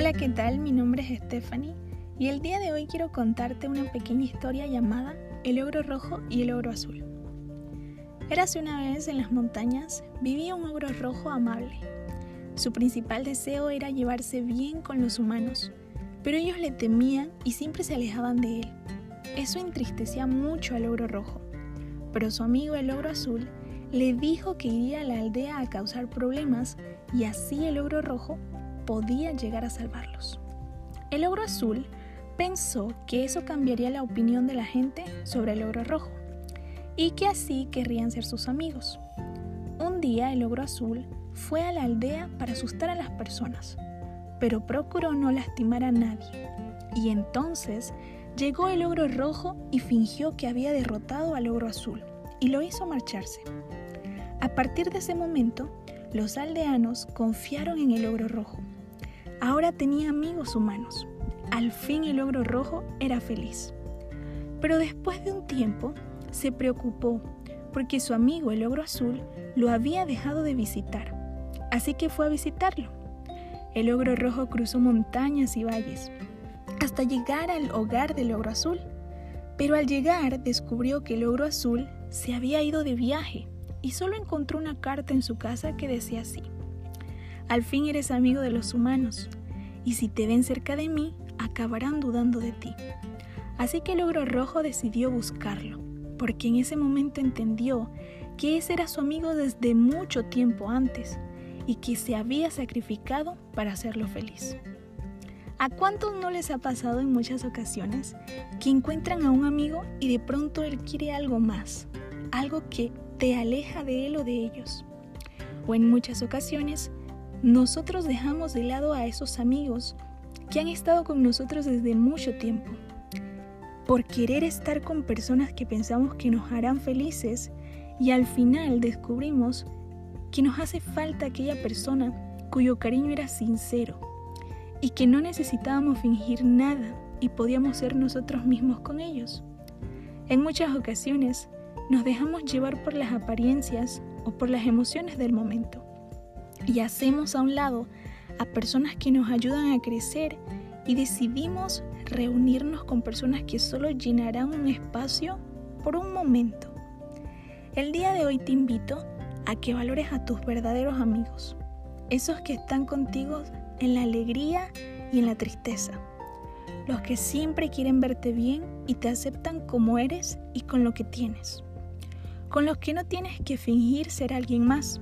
Hola, ¿qué tal? Mi nombre es Stephanie y el día de hoy quiero contarte una pequeña historia llamada El ogro rojo y el ogro azul. Érase una vez en las montañas vivía un ogro rojo amable. Su principal deseo era llevarse bien con los humanos, pero ellos le temían y siempre se alejaban de él. Eso entristecía mucho al ogro rojo, pero su amigo el ogro azul le dijo que iría a la aldea a causar problemas y así el ogro rojo podía llegar a salvarlos. El ogro azul pensó que eso cambiaría la opinión de la gente sobre el ogro rojo y que así querrían ser sus amigos. Un día el ogro azul fue a la aldea para asustar a las personas, pero procuró no lastimar a nadie. Y entonces llegó el ogro rojo y fingió que había derrotado al ogro azul y lo hizo marcharse. A partir de ese momento, los aldeanos confiaron en el ogro rojo. Ahora tenía amigos humanos. Al fin el ogro rojo era feliz. Pero después de un tiempo, se preocupó porque su amigo el ogro azul lo había dejado de visitar. Así que fue a visitarlo. El ogro rojo cruzó montañas y valles hasta llegar al hogar del ogro azul. Pero al llegar descubrió que el ogro azul se había ido de viaje y solo encontró una carta en su casa que decía así. Al fin eres amigo de los humanos, y si te ven cerca de mí, acabarán dudando de ti. Así que el ogro rojo decidió buscarlo, porque en ese momento entendió que ese era su amigo desde mucho tiempo antes y que se había sacrificado para hacerlo feliz. ¿A cuántos no les ha pasado en muchas ocasiones que encuentran a un amigo y de pronto él quiere algo más, algo que te aleja de él o de ellos. O en muchas ocasiones, nosotros dejamos de lado a esos amigos que han estado con nosotros desde mucho tiempo. Por querer estar con personas que pensamos que nos harán felices y al final descubrimos que nos hace falta aquella persona cuyo cariño era sincero y que no necesitábamos fingir nada y podíamos ser nosotros mismos con ellos. En muchas ocasiones nos dejamos llevar por las apariencias o por las emociones del momento y hacemos a un lado a personas que nos ayudan a crecer y decidimos reunirnos con personas que solo llenarán un espacio por un momento. El día de hoy te invito a que valores a tus verdaderos amigos, esos que están contigo en la alegría y en la tristeza, los que siempre quieren verte bien y te aceptan como eres y con lo que tienes con los que no tienes que fingir ser alguien más.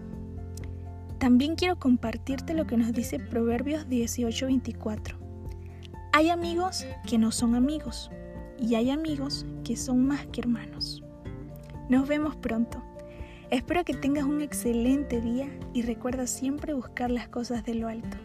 También quiero compartirte lo que nos dice Proverbios 18:24. Hay amigos que no son amigos y hay amigos que son más que hermanos. Nos vemos pronto. Espero que tengas un excelente día y recuerda siempre buscar las cosas de lo alto.